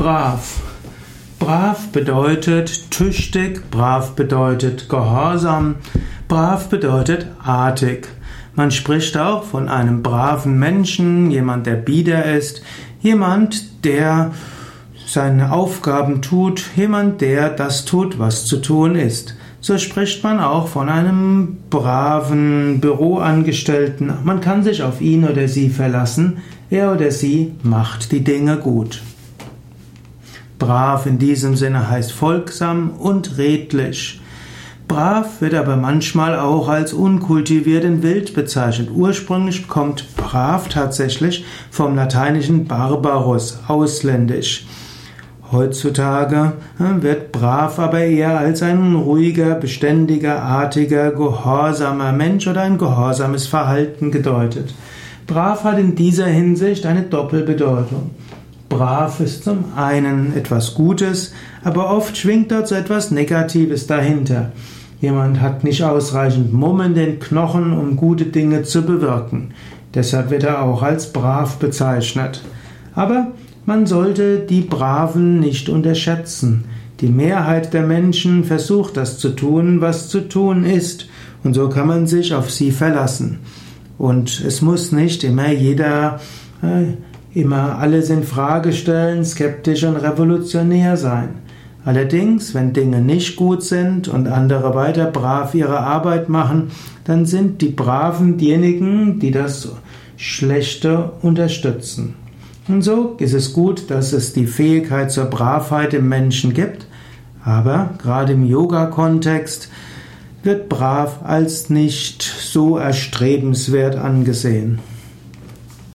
Brav. Brav bedeutet tüchtig, brav bedeutet gehorsam, brav bedeutet artig. Man spricht auch von einem braven Menschen, jemand, der bieder ist, jemand, der seine Aufgaben tut, jemand, der das tut, was zu tun ist. So spricht man auch von einem braven Büroangestellten. Man kann sich auf ihn oder sie verlassen. Er oder sie macht die Dinge gut. Brav in diesem Sinne heißt folgsam und redlich. Brav wird aber manchmal auch als unkultiviert und wild bezeichnet. Ursprünglich kommt brav tatsächlich vom lateinischen barbarus, ausländisch. Heutzutage wird brav aber eher als ein ruhiger, beständiger, artiger, gehorsamer Mensch oder ein gehorsames Verhalten gedeutet. Brav hat in dieser Hinsicht eine Doppelbedeutung. Brav ist zum einen etwas Gutes, aber oft schwingt dort so etwas Negatives dahinter. Jemand hat nicht ausreichend Mumm in den Knochen, um gute Dinge zu bewirken. Deshalb wird er auch als brav bezeichnet. Aber man sollte die Braven nicht unterschätzen. Die Mehrheit der Menschen versucht das zu tun, was zu tun ist, und so kann man sich auf sie verlassen. Und es muss nicht immer jeder, äh, immer alles in Frage stellen, skeptisch und revolutionär sein. Allerdings, wenn Dinge nicht gut sind und andere weiter brav ihre Arbeit machen, dann sind die Braven diejenigen, die das Schlechte unterstützen. Und so ist es gut, dass es die Fähigkeit zur Bravheit im Menschen gibt, aber gerade im Yoga-Kontext wird brav als nicht so erstrebenswert angesehen.